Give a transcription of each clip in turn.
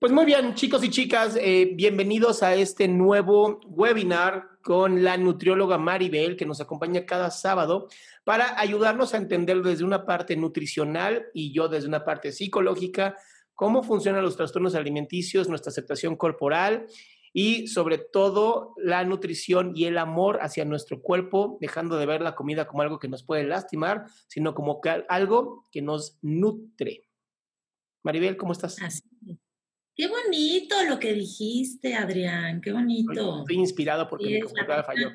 Pues muy bien, chicos y chicas, eh, bienvenidos a este nuevo webinar con la nutrióloga Maribel, que nos acompaña cada sábado para ayudarnos a entender desde una parte nutricional y yo desde una parte psicológica cómo funcionan los trastornos alimenticios, nuestra aceptación corporal y sobre todo la nutrición y el amor hacia nuestro cuerpo, dejando de ver la comida como algo que nos puede lastimar, sino como algo que nos nutre. Maribel, ¿cómo estás? Así. Qué bonito lo que dijiste, Adrián, qué bonito. Estoy inspirado porque Sí, mi computadora falló.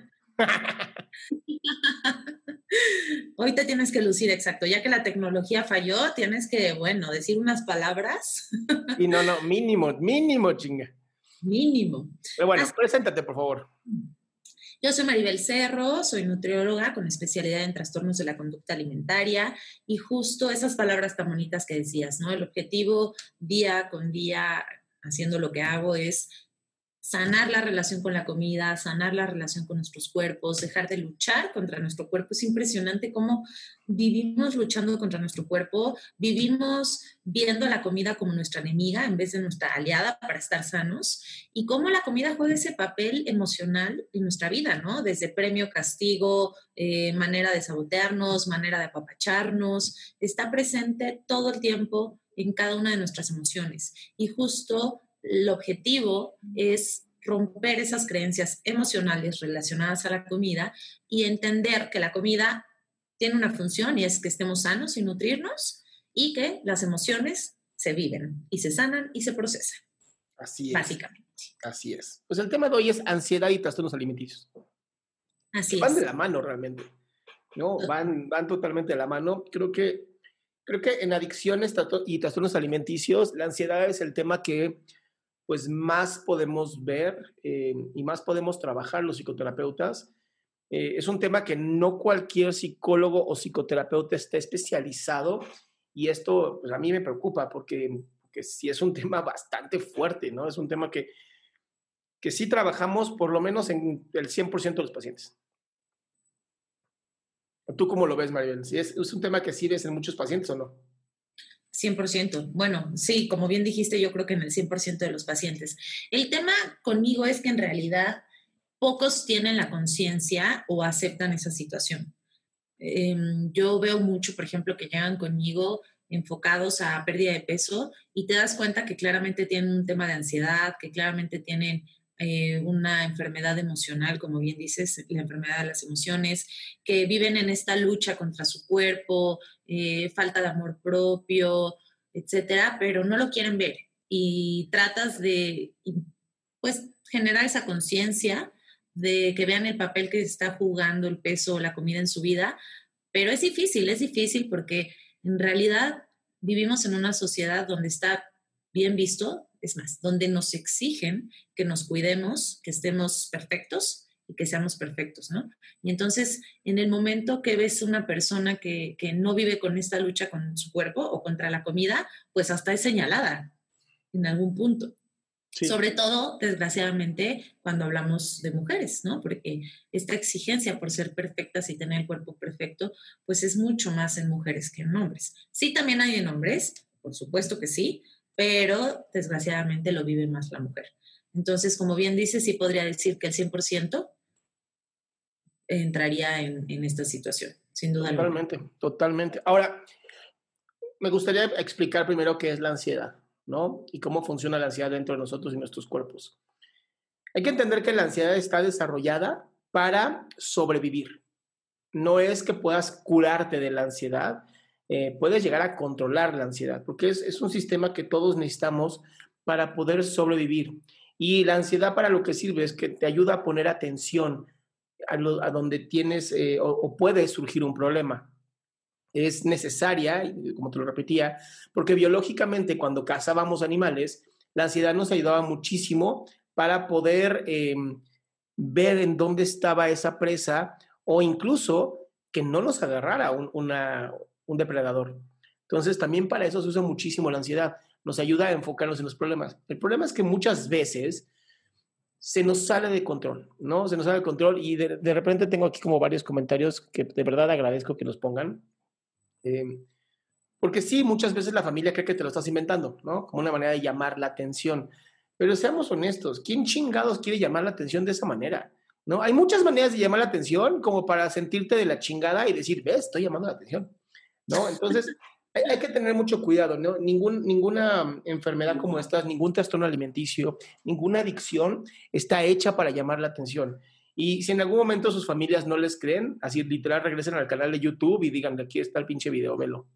Hoy te tienes que lucir, exacto. Ya que la tecnología falló, tienes que, bueno, decir unas palabras y no, no, mínimo, mínimo, chinga. mínimo. Pero bueno, Así- preséntate, por favor. Yo soy Maribel Cerro, soy nutrióloga con especialidad en trastornos de la conducta alimentaria y justo esas palabras tan bonitas que decías, ¿no? El objetivo día con día haciendo lo que hago es sanar la relación con la comida, sanar la relación con nuestros cuerpos, dejar de luchar contra nuestro cuerpo. Es impresionante cómo vivimos luchando contra nuestro cuerpo, vivimos viendo la comida como nuestra enemiga en vez de nuestra aliada para estar sanos y cómo la comida juega ese papel emocional en nuestra vida, ¿no? Desde premio, castigo, eh, manera de sabotearnos, manera de apapacharnos, está presente todo el tiempo en cada una de nuestras emociones. Y justo el objetivo es romper esas creencias emocionales relacionadas a la comida y entender que la comida tiene una función y es que estemos sanos y nutrirnos y que las emociones se viven y se sanan y se procesan, Así es. básicamente. Así es. Pues el tema de hoy es ansiedad y trastornos alimenticios. Así van de es. la mano realmente. ¿no? Van, van totalmente de la mano. Creo que, creo que en adicciones y trastornos alimenticios, la ansiedad es el tema que pues más podemos ver eh, y más podemos trabajar los psicoterapeutas. Eh, es un tema que no cualquier psicólogo o psicoterapeuta está especializado y esto pues, a mí me preocupa porque, porque sí es un tema bastante fuerte, ¿no? Es un tema que, que sí trabajamos por lo menos en el 100% de los pacientes. ¿Tú cómo lo ves, Maribel? ¿Sí es, ¿Es un tema que sí ves en muchos pacientes o no? 100%. Bueno, sí, como bien dijiste, yo creo que en el 100% de los pacientes. El tema conmigo es que en realidad pocos tienen la conciencia o aceptan esa situación. Em, yo veo mucho, por ejemplo, que llegan conmigo enfocados a pérdida de peso y te das cuenta que claramente tienen un tema de ansiedad, que claramente tienen eh, una enfermedad emocional, como bien dices, la enfermedad de las emociones, que viven en esta lucha contra su cuerpo, eh, falta de amor propio, etcétera, pero no lo quieren ver. Y tratas de, pues, generar esa conciencia de que vean el papel que está jugando el peso la comida en su vida, pero es difícil, es difícil porque en realidad vivimos en una sociedad donde está bien visto, es más, donde nos exigen que nos cuidemos, que estemos perfectos y que seamos perfectos, ¿no? Y entonces, en el momento que ves una persona que, que no vive con esta lucha con su cuerpo o contra la comida, pues hasta es señalada en algún punto. Sobre todo, desgraciadamente, cuando hablamos de mujeres, ¿no? Porque esta exigencia por ser perfectas y tener el cuerpo perfecto, pues es mucho más en mujeres que en hombres. Sí, también hay en hombres, por supuesto que sí, pero desgraciadamente lo vive más la mujer. Entonces, como bien dice, sí podría decir que el 100% entraría en, en, esta situación, sin duda. Totalmente, totalmente. Ahora, me gustaría explicar primero qué es la ansiedad. ¿no? Y cómo funciona la ansiedad dentro de nosotros y nuestros cuerpos. Hay que entender que la ansiedad está desarrollada para sobrevivir. No es que puedas curarte de la ansiedad, eh, puedes llegar a controlar la ansiedad, porque es, un sistema que todos necesitamos para poder sobrevivir. Y la ansiedad para lo que sirve es que te ayuda a poner atención a, donde tienes eh, o, puede surgir un problema es necesaria, como te lo repetía, porque biológicamente cuando cazábamos animales, la ansiedad nos ayudaba muchísimo para poder em, ver en dónde estaba esa presa o incluso que no nos agarrara un, un depredador. Entonces, también para eso se usa muchísimo la ansiedad. Nos ayuda a enfocarnos en los problemas. El problema es que muchas veces se nos sale de control, ¿no? Se nos sale de control y de, de repente tengo aquí como varios comentarios que de verdad agradezco que nos pongan. Em, porque sí, muchas veces la familia cree que te lo estás inventando, ¿no? Como una manera de llamar la atención. Pero seamos honestos, ¿quién chingados quiere llamar la atención de esa manera? ¿No? Hay muchas maneras de llamar la atención como para sentirte de la chingada y decir, ves, estoy llamando la atención, ¿no? Entonces, hay, que tener mucho cuidado, ¿no? Ningún, ninguna enfermedad como esta, ningún trastorno alimenticio, ninguna adicción está hecha para llamar la atención. Y si en algún momento sus familias no les creen, así literal regresen al canal de YouTube y digan, aquí está el pinche video, velo.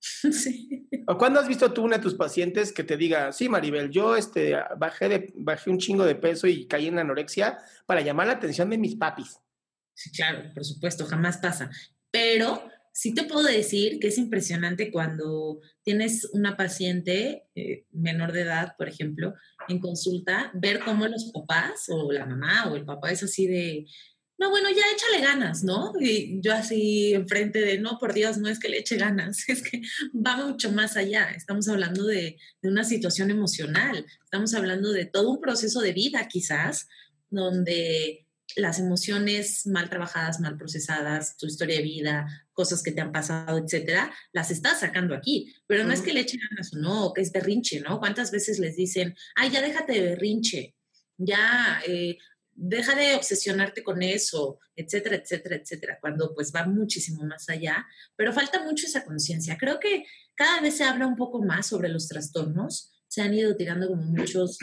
Sí. ¿O cuándo has visto tú una de tus pacientes que te diga, sí, Maribel, yo este, bajé, de, bajé un chingo de peso y caí en la anorexia para llamar la atención de mis papis? Sí, claro, por supuesto, jamás pasa. Pero sí te puedo decir que es impresionante cuando tienes una paciente eh, menor de edad, por ejemplo, en consulta, ver cómo los papás o la mamá o el papá es así de, no, bueno, ya échale ganas, ¿no? Y yo así enfrente de, no, por Dios, no es que le eche ganas, es que va mucho más allá. Estamos hablando de, de una situación emocional, estamos hablando de todo un proceso de vida quizás, donde las emociones mal trabajadas, mal procesadas, tu historia de vida, cosas que te han pasado, etcétera, las estás sacando aquí. Pero no es que le echen ganas o no, que es berrinche, ¿no? ¿Cuántas veces les dicen, ay, ya déjate de berrinche, ya eh, deja de obsesionarte con eso, etcétera, etcétera, etcétera, cuando pues va muchísimo más allá, pero falta mucho esa conciencia. Creo que cada vez se habla un poco más sobre los trastornos, se han ido tirando como muchos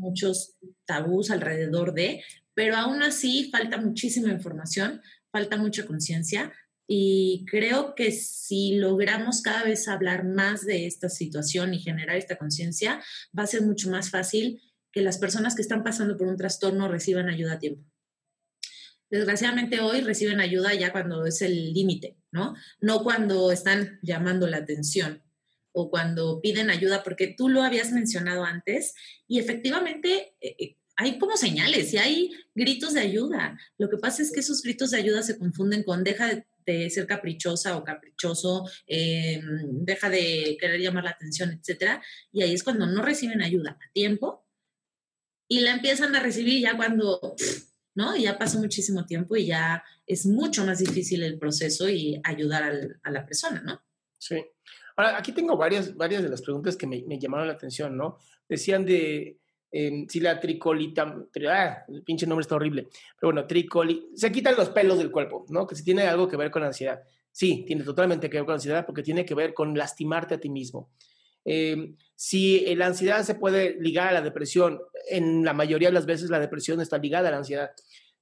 muchos tabús alrededor de, pero aún así falta muchísima información, falta mucha conciencia y creo que si logramos cada vez hablar más de esta situación y generar esta conciencia, va a ser mucho más fácil que las personas que están pasando por un trastorno reciban ayuda a tiempo. Desgraciadamente hoy reciben ayuda ya cuando es el límite, ¿no? No cuando están llamando la atención o cuando piden ayuda, porque tú lo habías mencionado antes y efectivamente eh, eh, hay como señales y hay gritos de ayuda. Lo que pasa es que esos gritos de ayuda se confunden con deja de, ser caprichosa o caprichoso, em, deja de querer llamar la atención, etc. Y ahí es cuando no reciben ayuda a tiempo y la empiezan a recibir ya cuando, ¿no? Ya pasó muchísimo tiempo y ya es mucho más difícil el proceso y ayudar a la persona, ¿no? Sí. Ahora, aquí tengo varias, varias de las preguntas que me, me llamaron la atención, ¿no? Decían de Em, si la tricolita, ah, el pinche nombre está horrible, pero bueno, tricoli, se quitan los pelos del cuerpo, ¿no? Que si tiene algo que ver con ansiedad. Sí, tiene totalmente que ver con ansiedad porque tiene que ver con lastimarte a ti mismo. Em, si la ansiedad se puede ligar a la depresión, en la mayoría de las veces la depresión está ligada a la ansiedad.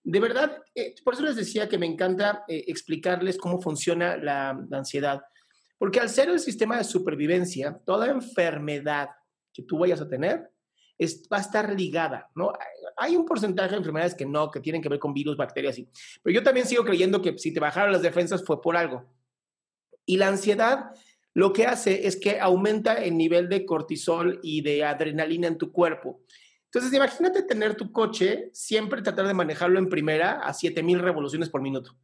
De verdad, eh, por eso les decía que me encanta eh, explicarles cómo funciona la, la ansiedad, porque al ser el sistema de supervivencia, toda enfermedad que tú vayas a tener, va a estar ligada, ¿no? Hay un porcentaje de enfermedades que no, que tienen que ver con virus, bacterias, y, pero yo también sigo creyendo que si te bajaron las defensas fue por algo. Y la ansiedad lo que hace es que aumenta el nivel de cortisol y de adrenalina en tu cuerpo. Entonces, imagínate tener tu coche, siempre tratar de manejarlo en primera a 7000 revoluciones por minuto.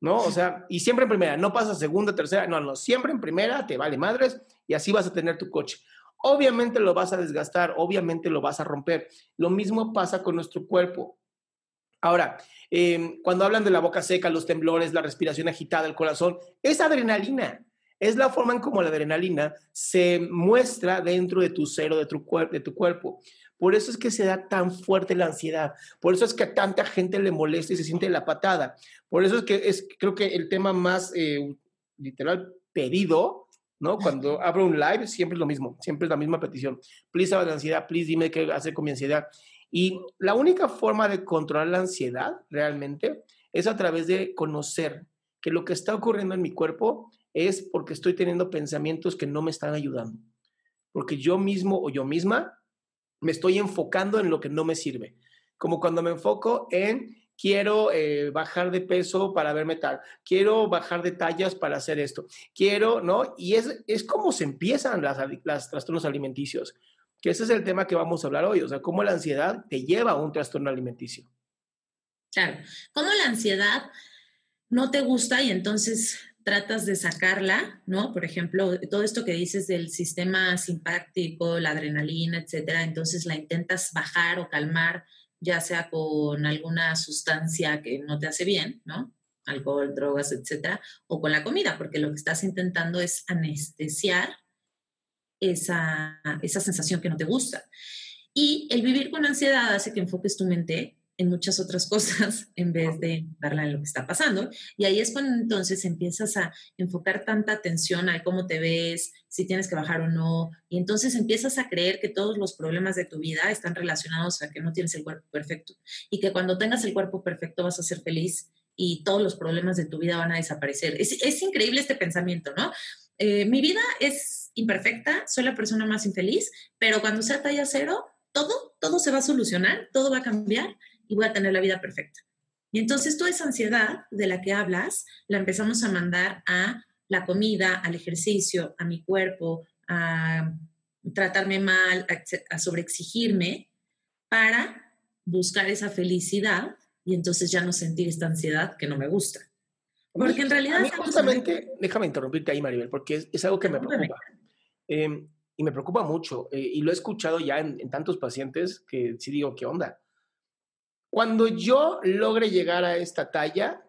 ¿no? O sea, y siempre en primera, no pasa segunda, tercera, no, no, siempre en primera, te vale madres y así vas a tener tu coche. Obviamente lo vas a desgastar, obviamente lo vas a romper. Lo mismo pasa con nuestro cuerpo. Ahora, em, cuando hablan de la boca seca, los temblores, la respiración agitada, el corazón, es adrenalina. Es la forma en cómo la adrenalina se muestra dentro de tu cero, de tu, de tu cuerpo. Por eso es que se da tan fuerte la ansiedad. Por eso es que a tanta gente le molesta y se siente la patada. Por eso es que es, creo que el tema más eh, literal pedido, ¿no? Cuando abro un live, siempre es lo mismo, siempre es la misma petición. Please habla de ansiedad, please dime qué hacer con mi ansiedad. Y la única forma de controlar la ansiedad realmente es a través de conocer que lo que está ocurriendo en mi cuerpo es porque estoy teniendo pensamientos que no me están ayudando. Porque yo mismo o yo misma me estoy enfocando en lo que no me sirve. Como cuando me enfoco en quiero eh, bajar de peso para verme tal, quiero bajar de tallas para hacer esto, quiero, ¿no? Y es, es como se empiezan las, las trastornos alimenticios, que ese es el tema que vamos a hablar hoy, o sea, cómo la ansiedad te lleva a un trastorno alimenticio. Claro, cómo la ansiedad no te gusta y entonces tratas de sacarla, ¿no? Por ejemplo, todo esto que dices del sistema simpático, la adrenalina, etcétera, entonces la intentas bajar o calmar, ya sea con alguna sustancia que no te hace bien, ¿no? Alcohol, drogas, etcétera, o con la comida, porque lo que estás intentando es anestesiar esa, esa sensación que no te gusta. Y el vivir con ansiedad hace que enfoques tu mente en muchas otras cosas en vez de darle en lo que está pasando. Y ahí es cuando entonces empiezas a enfocar tanta atención a cómo te ves, si tienes que bajar o no. Y entonces empiezas a creer que todos los problemas de tu vida están relacionados a que no tienes el cuerpo perfecto. Y que cuando tengas el cuerpo perfecto vas a ser feliz y todos los problemas de tu vida van a desaparecer. Es, es increíble este pensamiento, ¿no? Eh, mi vida es imperfecta, soy la persona más infeliz, pero cuando sea talla cero, todo, todo se va a solucionar, todo va a cambiar y voy a tener la vida perfecta. Y entonces toda esa ansiedad de la que hablas la empezamos a mandar a la comida, al ejercicio, a mi cuerpo, a tratarme mal, a, sobreexigirme para buscar esa felicidad y entonces ya no sentir esta ansiedad que no me gusta. Porque en realidad... justamente, déjame interrumpirte ahí, Maribel, porque es, algo que me preocupa. Em, y me preocupa mucho. Eh, y lo he escuchado ya en, en, tantos pacientes que sí digo, ¿qué onda? Cuando yo logre llegar a esta talla,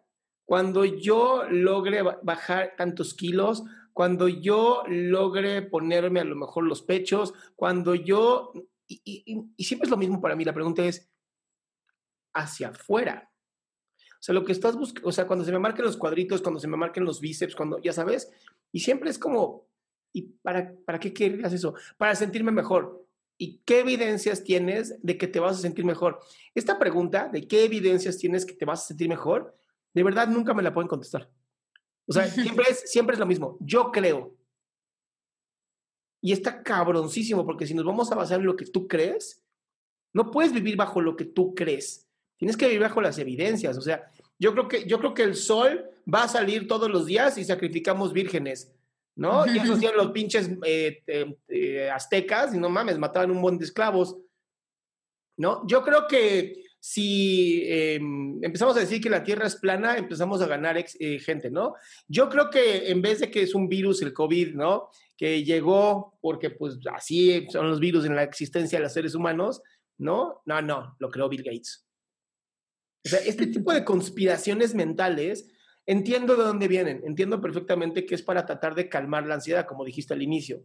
cuando yo logre bajar tantos kilos, cuando yo logre ponerme a lo mejor los pechos, cuando yo, y, siempre es lo mismo para mí, la pregunta es, hacia afuera. O sea, lo que estás buscando, o sea, cuando se me marquen los cuadritos, cuando se me marquen los bíceps, cuando, ya sabes, y siempre es como, ¿y para, para qué querías eso? Para sentirme mejor. ¿Y qué evidencias tienes de que te vas a sentir mejor? Esta pregunta de qué evidencias tienes que te vas a sentir mejor, de verdad nunca me la pueden contestar. O sea, siempre es, siempre es lo mismo. Yo creo. Y está cabroncísimo, porque si nos vamos a basar en lo que tú crees, no puedes vivir bajo lo que tú crees. Tienes que vivir bajo las evidencias. O sea, yo creo que, yo creo que el sol va a salir todos los días y sacrificamos vírgenes. ¿No? Y eso hacían los pinches eh, eh, aztecas, y no mames, mataban un buen de esclavos, ¿no? Yo creo que si em, empezamos a decir que la Tierra es plana, empezamos a ganar eh, gente, ¿no? Yo creo que en vez de que es un virus, el COVID, ¿no? Que llegó porque pues así son los virus en la existencia de los seres humanos, ¿no? No, no, lo creó Bill Gates. O sea, este tipo de conspiraciones mentales Entiendo de dónde vienen, entiendo perfectamente que es para tratar de calmar la ansiedad, como dijiste al inicio.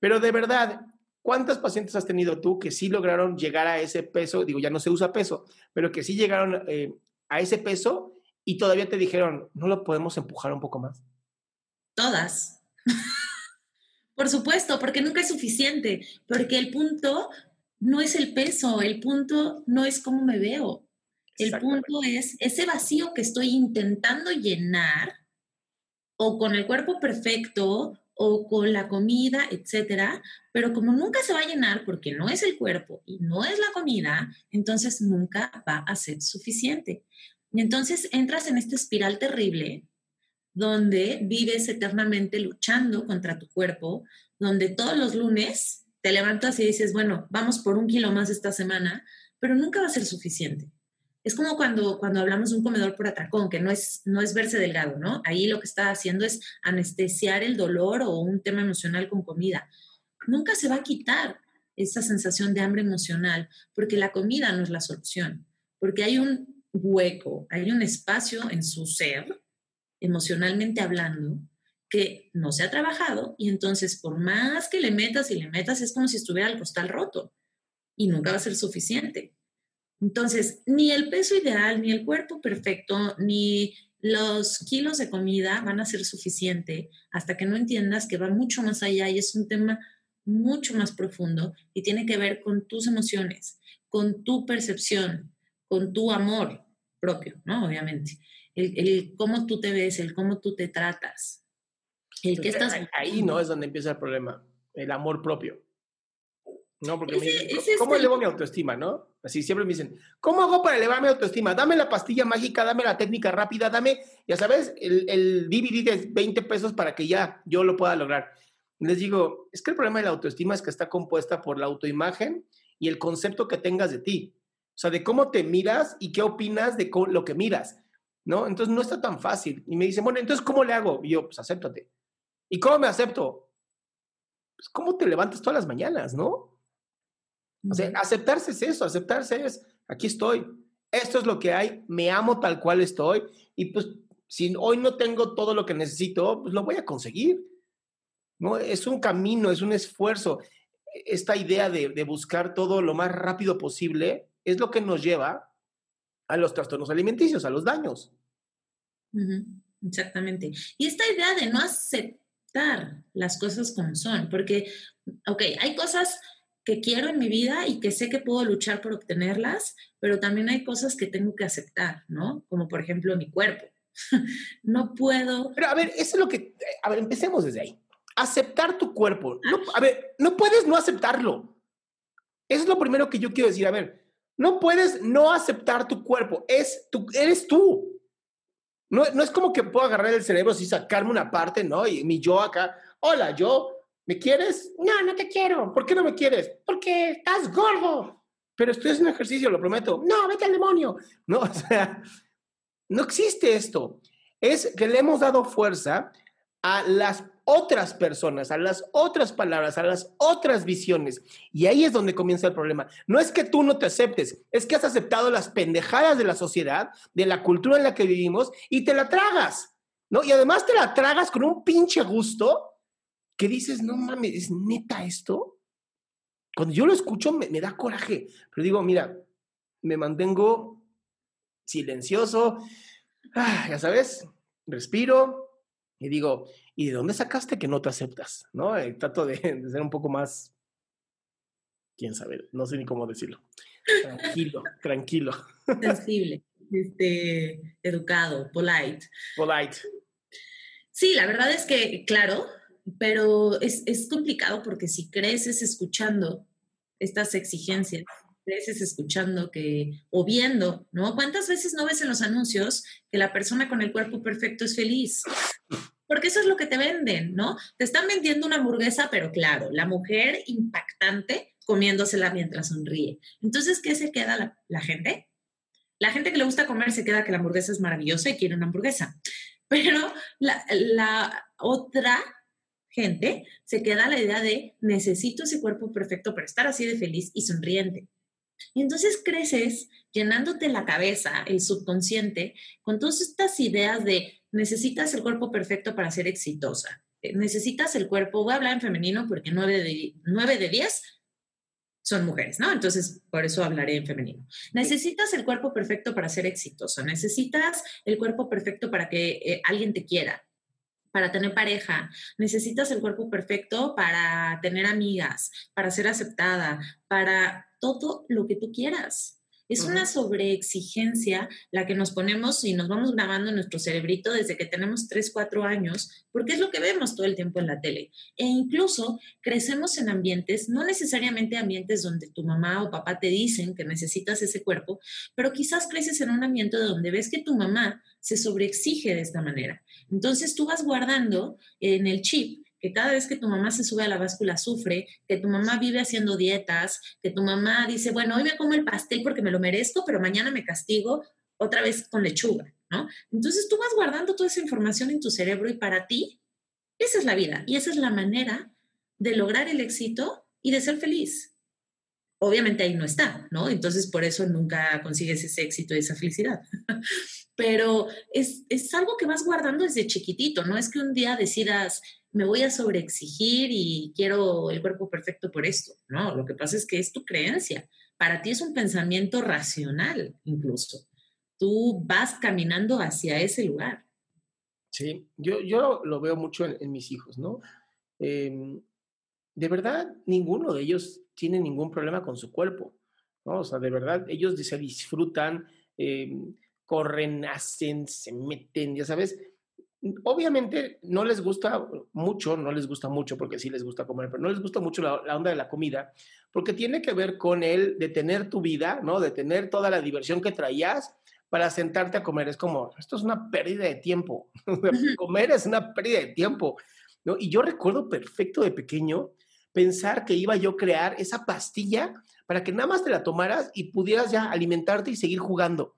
Pero de verdad, ¿cuántas pacientes has tenido tú que sí lograron llegar a ese peso? Digo, ya no se usa peso, pero que sí llegaron eh, a ese peso y todavía te dijeron, ¿no lo podemos empujar un poco más? Todas. Por supuesto, porque nunca es suficiente, porque el punto no es el peso, el punto no es cómo me veo, el punto es ese vacío que estoy intentando llenar o con el cuerpo perfecto o con la comida, etcétera, pero como nunca se va a llenar porque no es el cuerpo y no es la comida, entonces nunca va a ser suficiente. Y entonces entras en esta espiral terrible donde vives eternamente luchando contra tu cuerpo, donde todos los lunes te levantas y dices, bueno, vamos por un kilo más esta semana, pero nunca va a ser suficiente. Es como cuando, cuando hablamos de un comedor por atracón, que no es, no es verse delgado, ¿no? Ahí lo que está haciendo es anestesiar el dolor o un tema emocional con comida. nunca se va a quitar esa sensación de hambre emocional, porque la comida no es la solución, porque hay un hueco, hay un espacio en su ser, emocionalmente hablando, que no se ha trabajado y entonces por más que le metas y le metas es como si estuviera el costal roto y nunca va a ser suficiente. Entonces, ni el peso ideal, ni el cuerpo perfecto, ni los kilos de comida van a ser suficiente hasta que no entiendas que va mucho más allá y es un tema mucho más profundo y tiene que ver con tus emociones, con tu percepción, con tu amor propio, ¿no? Obviamente. El, cómo tú te ves, el cómo tú te tratas. El que estás... Ahí no es donde empieza el problema, el amor propio. No, porque me dicen, ¿cómo elevo mi autoestima, no? Así siempre me dicen, ¿cómo hago para elevar mi autoestima? Dame la pastilla mágica, dame la técnica rápida, dame, ya sabes, el, el DVD de 20 pesos para que ya yo lo pueda lograr. Les digo, es que el problema de la autoestima es que está compuesta por la autoimagen y el concepto que tengas de ti. O sea, de cómo te miras y qué opinas de lo que miras, ¿no? Entonces no está tan fácil. Y me dicen, bueno, entonces, ¿cómo le hago? Y yo, pues acéptate. ¿Y cómo me acepto? Pues, ¿cómo te levantas todas las mañanas, no? O sea, aceptarse es eso, aceptarse es, aquí estoy, esto es lo que hay, me amo tal cual estoy, y pues si hoy no tengo todo lo que necesito, pues lo voy a conseguir. ¿no? Es un camino, es un esfuerzo. Esta idea de, de buscar todo lo más rápido posible es lo que nos lleva a los trastornos alimenticios, a los daños. Exactamente. Y esta idea de no aceptar las cosas como son, porque, ok, hay cosas que quiero en mi vida y que sé que puedo luchar por obtenerlas, pero también hay cosas que tengo que aceptar, ¿no? Como por ejemplo mi cuerpo. no puedo... Pero a ver, eso es lo que... A ver, empecemos desde ahí. Aceptar tu cuerpo. No, a ver, no puedes no aceptarlo. Eso es lo primero que yo quiero decir. A ver, no puedes no aceptar tu cuerpo. Es tú, eres tú. No, no es como que puedo agarrar el cerebro y sacarme una parte, ¿no? Y mi yo acá, hola, yo, ¿Me quieres? No, no te quiero. ¿Por qué no me quieres? Porque estás gordo. Pero esto es un ejercicio, lo prometo. No, vete al demonio. No, o sea, no existe esto. Es que le hemos dado fuerza a las otras personas, a las otras palabras, a las otras visiones. Y ahí es donde comienza el problema. No es que tú no te aceptes, es que has aceptado las pendejadas de la sociedad, de la cultura en la que vivimos y te la tragas. ¿No? Y además te la tragas con un pinche gusto que dices, no mames, ¿es neta esto? Cuando yo lo escucho me, da coraje, pero digo, mira, me mantengo silencioso, ah, ya sabes, respiro y digo, ¿y de dónde sacaste que no te aceptas? ¿No? Eh, trato de, ser un poco más, quién sabe, no sé ni cómo decirlo. Tranquilo, tranquilo. Sensible, este, educado, polite. Polite. Sí, la verdad es que, claro, pero es, es complicado porque si creces escuchando estas exigencias, creces escuchando que, o viendo, ¿no? ¿Cuántas veces no ves en los anuncios que la persona con el cuerpo perfecto es feliz? Porque eso es lo que te venden, ¿no? Te están vendiendo una hamburguesa, pero claro, la mujer impactante comiéndosela mientras sonríe. Entonces, ¿qué se queda la, gente? La gente que le gusta comer se queda que la hamburguesa es maravillosa y quiere una hamburguesa. Pero la, la otra gente se queda la idea de necesito ese cuerpo perfecto para estar así de feliz y sonriente. Y entonces creces llenándote la cabeza, el subconsciente, con todas estas ideas de necesitas el cuerpo perfecto para ser exitosa. Eh, necesitas el cuerpo, voy a hablar en femenino porque nueve de, 9 de 10 son mujeres, ¿no? Entonces, por eso hablaré en femenino. Necesitas el cuerpo perfecto para ser exitosa, necesitas el cuerpo perfecto para que eh, alguien te quiera, para tener pareja, necesitas el cuerpo perfecto para tener amigas, para ser aceptada, para todo lo que tú quieras. Es una sobreexigencia la que nos ponemos y nos vamos grabando en nuestro cerebrito desde que tenemos 3, 4 años, porque es lo que vemos todo el tiempo en la tele. E incluso crecemos en ambientes, no necesariamente ambientes donde tu mamá o papá te dicen que necesitas ese cuerpo, pero quizás creces en un ambiente donde ves que tu mamá se sobreexige de esta manera. Entonces tú vas guardando en el chip que cada vez que tu mamá se sube a la báscula sufre, que tu mamá vive haciendo dietas, que tu mamá dice, bueno, hoy me como el pastel porque me lo merezco, pero mañana me castigo otra vez con lechuga, ¿no? Entonces tú vas guardando toda esa información en tu cerebro y para ti, esa es la vida y esa es la manera de lograr el éxito y de ser feliz. Obviamente ahí no está, ¿no? Entonces por eso nunca consigues ese éxito y esa felicidad. Pero es, es algo que vas guardando desde chiquitito, no es que un día decidas, me voy a sobreexigir y quiero el cuerpo perfecto por esto. No, lo que pasa es que es tu creencia. Para ti es un pensamiento racional incluso. Tú vas caminando hacia ese lugar. Sí, yo, yo lo veo mucho en, mis hijos, ¿no? Em, de verdad, ninguno de ellos tiene ningún problema con su cuerpo, ¿no? O sea, de verdad, ellos se disfrutan, em, corren, hacen, se meten, ya sabes. Obviamente no les gusta mucho, no les gusta mucho porque sí les gusta comer, pero no les gusta mucho la, la onda de la comida, porque tiene que ver con el de tener tu vida, ¿no? De tener toda la diversión que traías para sentarte a comer. Es como, esto es una pérdida de tiempo. comer es una pérdida de tiempo. ¿no? Y yo recuerdo perfecto de pequeño pensar que iba yo a crear esa pastilla para que nada más te la tomaras y pudieras ya alimentarte y seguir jugando.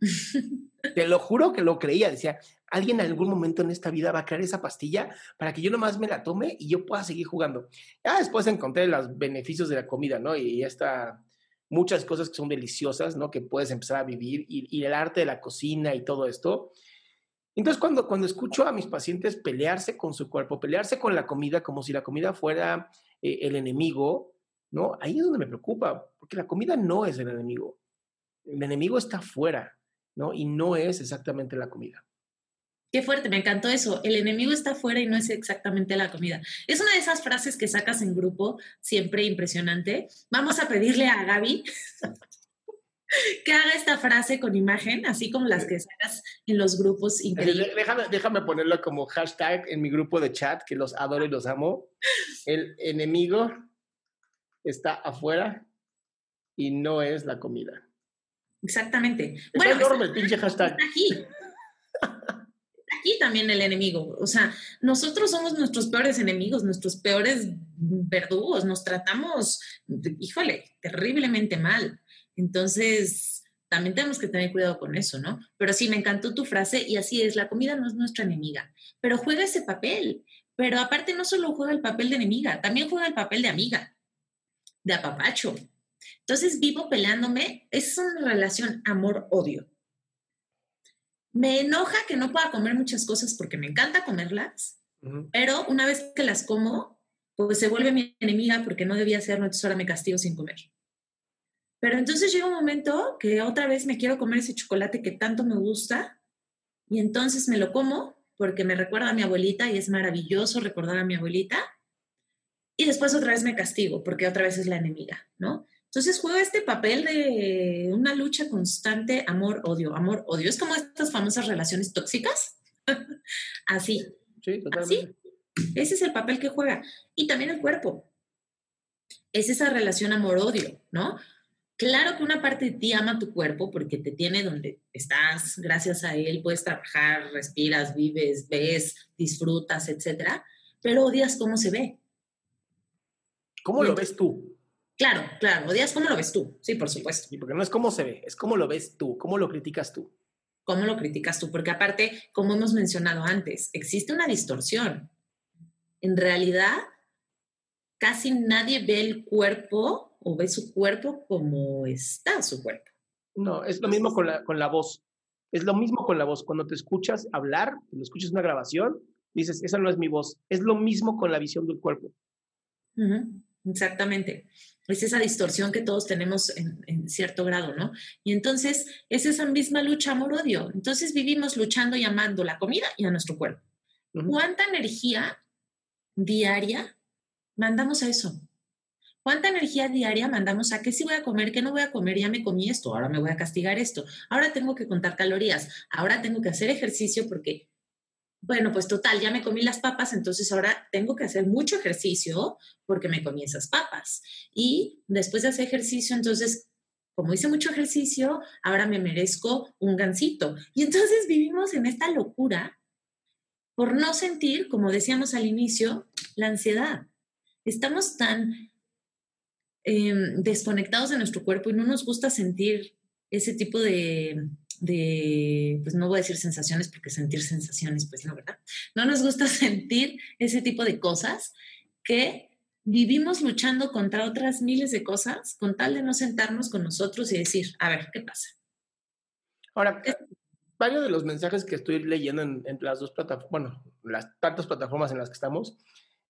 te lo juro que lo creía. Decía, alguien en algún momento en esta vida va a crear esa pastilla para que yo nomás me la tome y yo pueda seguir jugando. Ya después encontré los beneficios de la comida, ¿no? Y ya está muchas cosas que son deliciosas, ¿no? Que puedes empezar a vivir y, el arte de la cocina y todo esto. Entonces, cuando, cuando escucho a mis pacientes pelearse con su cuerpo, pelearse con la comida como si la comida fuera eh, el enemigo, ¿no? Ahí es donde me preocupa, porque la comida no es el enemigo. El enemigo está afuera, ¿no? Y no es exactamente la comida. Qué fuerte, me encantó eso. El enemigo está afuera y no es exactamente la comida. Es una de esas frases que sacas en grupo, siempre impresionante. Vamos a pedirle a Gaby que haga esta frase con imagen, así como las que sacas en los grupos increíbles. Déjame, déjame ponerlo como hashtag en mi grupo de chat, que los adoro y los amo. El enemigo está afuera y no es la comida. Exactamente. Está enorme el pinche hashtag. Está aquí aquí también el enemigo. O sea, nosotros somos nuestros peores enemigos, nuestros peores verdugos, nos tratamos, híjole, terriblemente mal. Entonces, también tenemos que tener cuidado con eso, ¿no? Pero sí, me encantó tu frase y así es, la comida no es nuestra enemiga, pero juega ese papel. Pero aparte no solo juega el papel de enemiga, también juega el papel de amiga, de apapacho. Entonces vivo peleándome, es una relación amor-odio. Me enoja que no pueda comer muchas cosas porque me encanta comerlas, pero una vez que las como, pues se vuelve mi enemiga porque no debía hacerlo, entonces ahora me castigo sin comer. Pero entonces llega un momento que otra vez me quiero comer ese chocolate que tanto me gusta y entonces me lo como porque me recuerda a mi abuelita y es maravilloso recordar a mi abuelita. Y después otra vez me castigo porque otra vez es la enemiga, ¿no? Entonces juega este papel de una lucha constante, amor-odio, amor-odio. Es como estas famosas relaciones tóxicas. Así. Sí, totalmente. Así. Ese es el papel que juega. Y también el cuerpo. Es esa relación amor-odio, ¿no? Claro que una parte de ti ama tu cuerpo porque te tiene donde estás, gracias a él puedes trabajar, respiras, vives, ves, disfrutas, etcétera, pero odias cómo se ve. ¿Cómo lo ves tú? Claro, claro. Odias cómo lo ves tú. Sí, por supuesto. Y porque no es cómo se ve, es cómo lo ves tú, cómo lo criticas tú. ¿Cómo lo criticas tú? Porque aparte, como hemos mencionado antes, existe una distorsión. En realidad, casi nadie ve el cuerpo o ve su cuerpo como está su cuerpo. No, es lo mismo con la, con la voz. Es lo mismo con la voz. Cuando te escuchas hablar, cuando escuchas una grabación, dices, esa no es mi voz. Es lo mismo con la visión del cuerpo. Exactamente es esa distorsión que todos tenemos en, cierto grado, ¿no? Y entonces es esa misma lucha amor-odio. Entonces vivimos luchando y amando la comida y a nuestro cuerpo. ¿Cuánta energía diaria mandamos a eso? ¿Cuánta energía diaria mandamos a qué sí voy a comer, qué no voy a comer? Ya me comí esto, ahora me voy a castigar esto, ahora tengo que contar calorías, ahora tengo que hacer ejercicio porque bueno, pues total, ya me comí las papas, entonces ahora tengo que hacer mucho ejercicio porque me comí esas papas. Y después de hacer ejercicio, entonces, como hice mucho ejercicio, ahora me merezco un gansito. Y entonces vivimos en esta locura por no sentir, como decíamos al inicio, la ansiedad. Estamos tan em, desconectados de nuestro cuerpo y no nos gusta sentir ese tipo de, de, pues no voy a decir sensaciones porque sentir sensaciones, pues no, ¿verdad? No nos gusta sentir ese tipo de cosas que vivimos luchando contra otras miles de cosas con tal de no sentarnos con nosotros y decir, a ver, ¿qué pasa? Ahora, varios de los mensajes que estoy leyendo en, las dos plataformas, bueno, las tantas plataformas en las que estamos,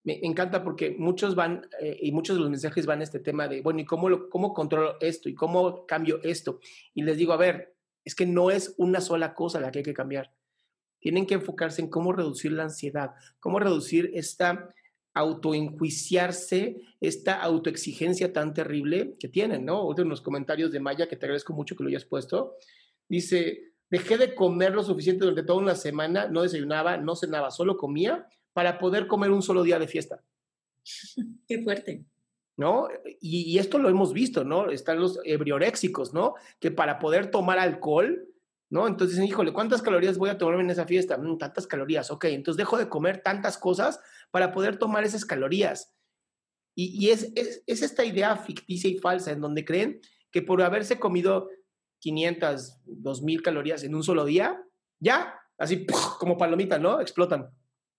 me encanta porque muchos van, eh, y muchos de los mensajes van a este tema de, bueno, ¿y cómo, lo, cómo controlo esto? ¿Y cómo cambio esto? Y les digo, a ver, es que no es una sola cosa la que hay que cambiar. Tienen que enfocarse en cómo reducir la ansiedad, cómo reducir esta autoenjuiciarse, esta autoexigencia tan terrible que tienen, ¿no? Uno de los comentarios de Maya, que te agradezco mucho que lo hayas puesto, dice, dejé de comer lo suficiente durante toda una semana, no desayunaba, no cenaba, solo comía para poder comer un solo día de fiesta. Qué fuerte. ¿No? Y, esto lo hemos visto, ¿no? Están los ebrioréxicos, ¿no? Que para poder tomar alcohol, ¿no? Entonces dicen, híjole, ¿cuántas calorías voy a tomarme en esa fiesta? Mm, tantas calorías, ok, entonces dejo de comer tantas cosas para poder tomar esas calorías. Y, es, es, es, esta idea ficticia y falsa en donde creen que por haberse comido 500, 2000 calorías en un solo día, ya, así como palomita, ¿no? Explotan.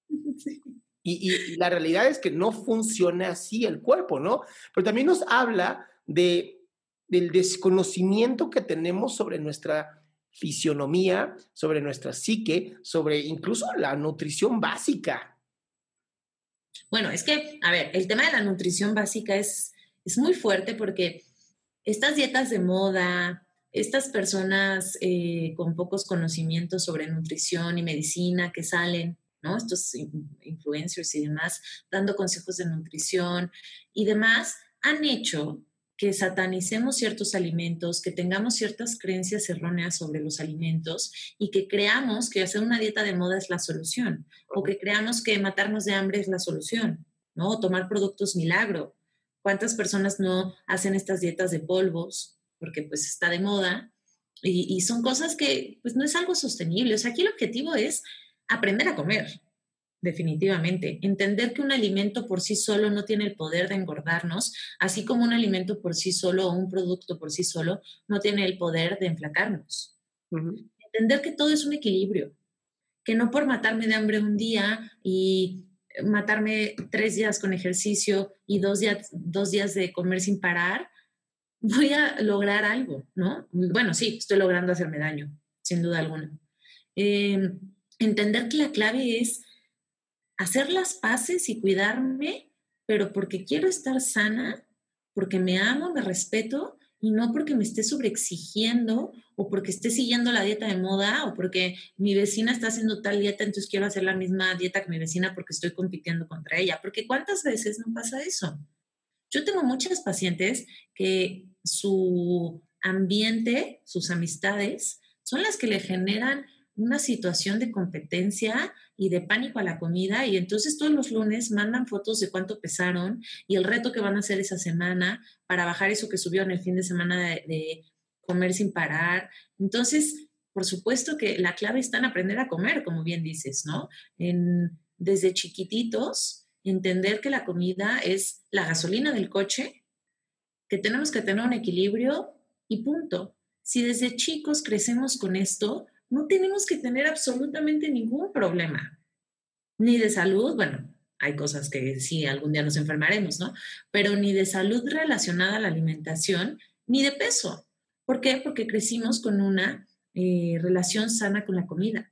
Y, la realidad es que no funciona así el cuerpo, ¿no? Pero también nos habla de, del desconocimiento que tenemos sobre nuestra fisionomía, sobre nuestra psique, sobre incluso la nutrición básica. Bueno, es que, a ver, el tema de la nutrición básica es, es muy fuerte porque estas dietas de moda, estas personas eh, con pocos conocimientos sobre nutrición y medicina que salen estos influencers y demás, dando consejos de nutrición y demás, han hecho que satanicemos ciertos alimentos, que tengamos ciertas creencias erróneas sobre los alimentos y que creamos que hacer una dieta de moda es la solución o que creamos que matarnos de hambre es la solución, ¿no? O tomar productos milagro. ¿Cuántas personas no hacen estas dietas de polvos porque pues está de moda? Y, y son cosas que pues no es algo sostenible. O sea, aquí el objetivo es aprender a comer, definitivamente. Entender que un alimento por sí solo no tiene el poder de engordarnos, así como un alimento por sí solo o un producto por sí solo no tiene el poder de enflacarnos. Entender que todo es un equilibrio, que no por matarme de hambre un día y matarme tres días con ejercicio y dos días, dos días de comer sin parar, voy a lograr algo, ¿no? Bueno, sí, estoy logrando hacerme daño, sin duda alguna. Eh, entender que la clave es hacer las paces y cuidarme, pero porque quiero estar sana, porque me amo, me respeto y no porque me esté sobreexigiendo o porque esté siguiendo la dieta de moda o porque mi vecina está haciendo tal dieta, entonces quiero hacer la misma dieta que mi vecina porque estoy compitiendo contra ella. Porque ¿cuántas veces no pasa eso? Yo tengo muchas pacientes que su ambiente, sus amistades, son las que le generan una situación de competencia y de pánico a la comida y entonces todos los lunes mandan fotos de cuánto pesaron y el reto que van a hacer esa semana para bajar eso que subió en el fin de semana de, comer sin parar. Entonces, por supuesto que la clave está en aprender a comer, como bien dices, ¿no? En, desde chiquititos, entender que la comida es la gasolina del coche, que tenemos que tener un equilibrio y punto. Si desde chicos crecemos con esto, no tenemos que tener absolutamente ningún problema, ni de salud, bueno, hay cosas que sí, algún día nos enfermaremos, ¿no? Pero ni de salud relacionada a la alimentación, ni de peso. ¿Por qué? Porque crecimos con una eh, relación sana con la comida.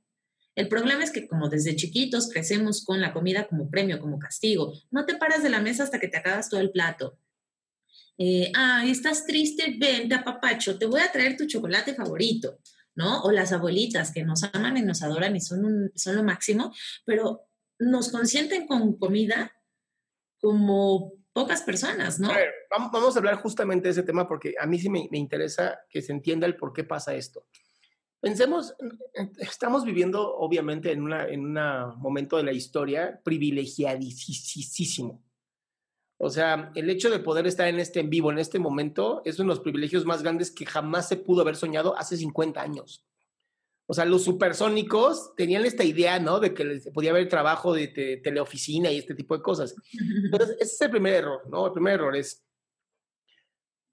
El problema es que como desde chiquitos crecemos con la comida como premio, como castigo, no te paras de la mesa hasta que te acabas todo el plato. Ah, estás triste, vente a papacho, te voy a traer tu chocolate favorito. ¿No? O las abuelitas que nos aman y nos adoran y son, son lo máximo, pero nos consienten con comida como pocas personas, ¿no? vamos, a hablar justamente de ese tema porque a mí sí me, interesa que se entienda el por qué pasa esto. Pensemos, estamos viviendo obviamente en un en momento de la historia privilegiadísimo. O sea, el hecho de poder estar en este en vivo, en este momento, es uno de los privilegios más grandes que jamás se pudo haber soñado hace 50 años. O sea, los supersónicos tenían esta idea, ¿no? De que podía haber trabajo de, teleoficina y este tipo de cosas. Entonces, ese es el primer error, ¿no? El primer error es,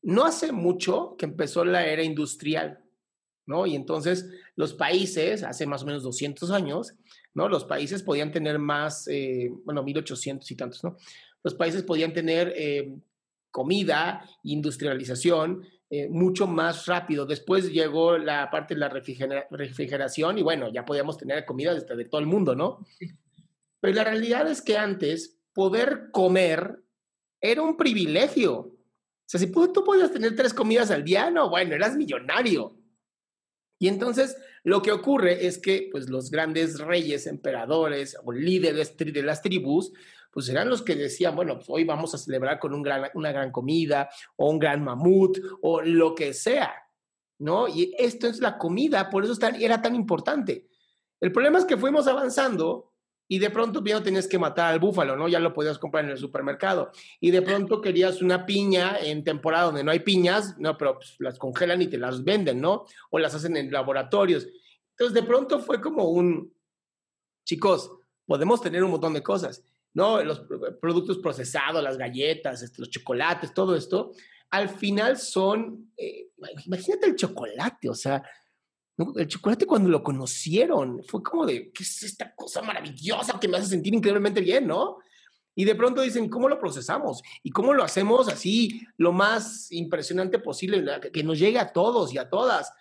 no hace mucho que empezó la era industrial, ¿no? Y entonces los países, hace más o menos 200 años, ¿no? Los países podían tener más, eh, bueno, 1800 y tantos, ¿no? Los países podían tener eh, comida, industrialización, eh, mucho más rápido. Después llegó la parte de la refrigeración y bueno, ya podíamos tener comida desde de todo el mundo, ¿no? Pero la realidad es que antes poder comer era un privilegio. O sea, si tú podías tener tres comidas al día, no, bueno, eras millonario. Y entonces lo que ocurre es que pues los grandes reyes, emperadores o líderes de las tribus, pues eran los que decían, bueno, pues hoy vamos a celebrar con un gran, una gran comida o un gran mamut o lo que sea, ¿no? Y esto es la comida, por eso era tan importante. El problema es que fuimos avanzando y de pronto ya no tenías que matar al búfalo, ¿no? Ya lo podías comprar en el supermercado. Y de pronto querías una piña en temporada donde no hay piñas, no, pero pues, las congelan y te las venden, ¿no? O las hacen en laboratorios. Entonces de pronto fue como un, chicos, podemos tener un montón de cosas, ¿no? Los productos procesados, las galletas, este, los chocolates, todo esto, al final son, eh, imagínate el chocolate, o sea, el chocolate cuando lo conocieron fue como de, ¿qué es esta cosa maravillosa que me hace sentir increíblemente bien, ¿no? Y de pronto dicen, ¿cómo lo procesamos? ¿Y cómo lo hacemos así lo más impresionante posible, que nos llegue a todos y a todas?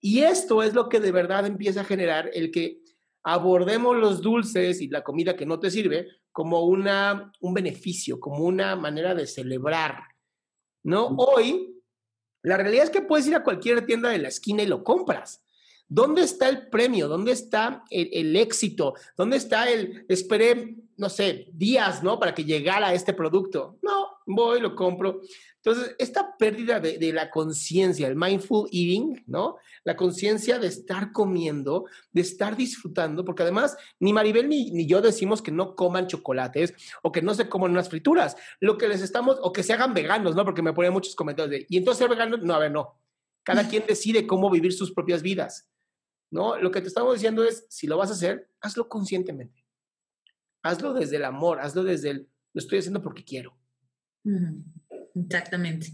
Y esto es lo que de verdad empieza a generar el que abordemos los dulces y la comida que no te sirve como una, un beneficio, como una manera de celebrar, ¿no? Hoy, la realidad es que puedes ir a cualquier tienda de la esquina y lo compras. ¿Dónde está el premio? ¿Dónde está el, éxito? ¿Dónde está el, esperé, no sé, días, ¿no? Para que llegara este producto. No, voy, lo compro. Entonces, esta pérdida de, la conciencia, el mindful eating, ¿no? La conciencia de estar comiendo, de estar disfrutando, porque además ni Maribel ni, ni, yo decimos que no coman chocolates o que no se coman unas frituras. Lo que les estamos, o que se hagan veganos, ¿no? Porque me ponen muchos comentarios de, y entonces ser vegano, no, a ver, no. Cada quien decide cómo vivir sus propias vidas. ¿no? Lo que te estamos diciendo es, si lo vas a hacer, hazlo conscientemente. Hazlo desde el amor, hazlo desde el, lo estoy haciendo porque quiero. Exactamente.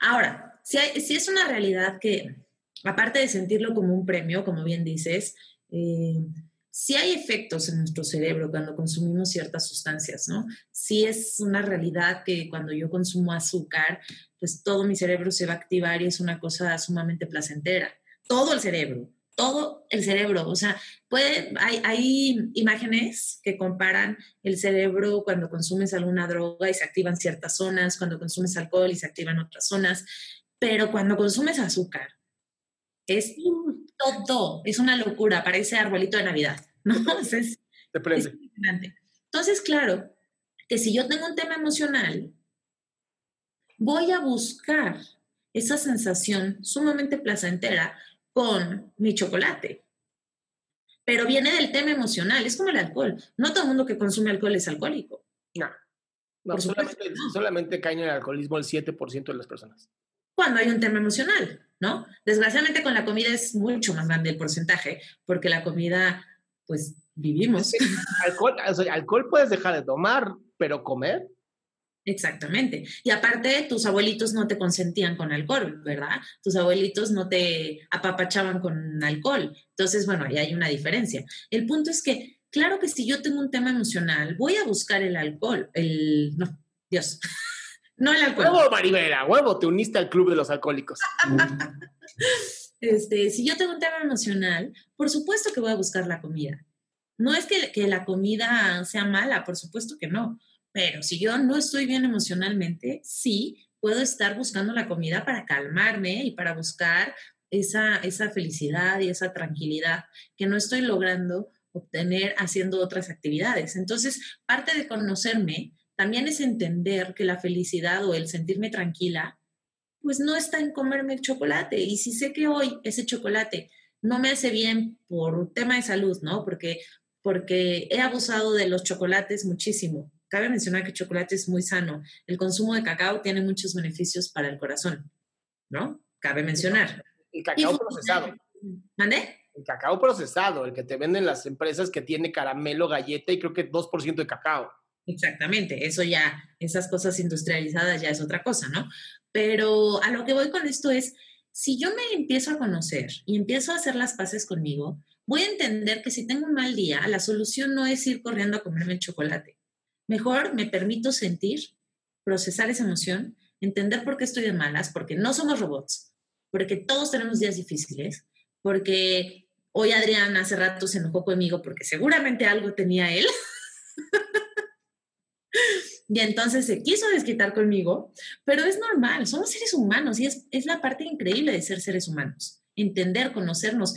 Ahora, si, es una realidad que, aparte de sentirlo como un premio, como bien dices, eh, si hay efectos en nuestro cerebro cuando consumimos ciertas sustancias, ¿no? Si es una realidad que cuando yo consumo azúcar, pues todo mi cerebro se va a activar y es una cosa sumamente placentera. Todo el cerebro, todo el cerebro. O sea, puede, hay, hay, imágenes que comparan el cerebro cuando consumes alguna droga y se activan ciertas zonas, cuando consumes alcohol y se activan otras zonas, pero cuando consumes azúcar, es todo, es una locura, parece arbolito de Navidad, ¿no? es, Entonces, claro, que si yo tengo un tema emocional, voy a buscar esa sensación sumamente placentera con mi chocolate. Pero viene del tema emocional, es como el alcohol. No todo el mundo que consume alcohol es alcohólico. No. solamente, solamente cae en el alcoholismo el 7% de las personas. Cuando hay un tema emocional, ¿no? Desgraciadamente con la comida es mucho más grande el porcentaje, porque la comida, pues vivimos. alcohol, alcohol puedes dejar de tomar, pero comer Exactamente. Y aparte, tus abuelitos no te consentían con alcohol, ¿verdad? Tus abuelitos no te apapachaban con alcohol. Entonces, bueno, ahí hay una diferencia. El punto es que, claro que si yo tengo un tema emocional, voy a buscar el alcohol, el... No, Dios. no el alcohol. Huevo, Maribela, huevo, te uniste al club de los alcohólicos. este, si yo tengo un tema emocional, por supuesto que voy a buscar la comida. No es que, que la comida sea mala, por supuesto que no pero si yo no estoy bien emocionalmente, sí, puedo estar buscando la comida para calmarme y para buscar esa, esa felicidad y esa tranquilidad que no estoy logrando obtener haciendo otras actividades. Entonces, parte de conocerme también es entender que la felicidad o el sentirme tranquila, pues no está en comerme chocolate. Y si sé que hoy ese chocolate no me hace bien por tema de salud, ¿no? Porque, porque he abusado de los chocolates muchísimo cabe mencionar que el chocolate es muy sano. El consumo de cacao tiene muchos beneficios para el corazón, ¿no? Cabe mencionar. El cacao procesado. ¿Mande? El cacao procesado, el que te venden las empresas que tiene caramelo, galleta y creo que 2% de cacao. Exactamente, eso ya, esas cosas industrializadas ya es otra cosa, ¿no? Pero a lo que voy con esto es, si yo me empiezo a conocer y empiezo a hacer las paces conmigo, voy a entender que si tengo un mal día, la solución no es ir corriendo a comerme el chocolate. Mejor me permito sentir, procesar esa emoción, entender por qué estoy de malas, porque no somos robots, porque todos tenemos días difíciles, porque hoy Adrián hace rato se enojó conmigo porque seguramente algo tenía él. y entonces se quiso desquitar conmigo, pero es normal, somos seres humanos y es, es la parte increíble de ser seres humanos entender, conocernos,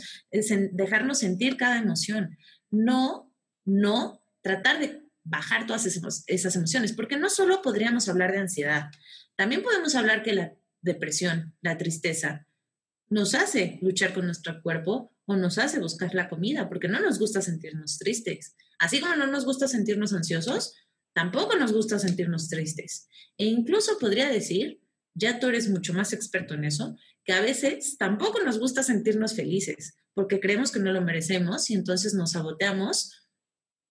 dejarnos sentir cada emoción. No, no tratar de bajar todas esas emociones, porque no solo podríamos hablar de ansiedad, también podemos hablar que la depresión, la tristeza, nos hace luchar con nuestro cuerpo o nos hace buscar la comida, porque no nos gusta sentirnos tristes. Así como no nos gusta sentirnos ansiosos, tampoco nos gusta sentirnos tristes. E incluso podría decir, ya tú eres mucho más experto en eso, que a veces tampoco nos gusta sentirnos felices porque creemos que no lo merecemos y entonces nos saboteamos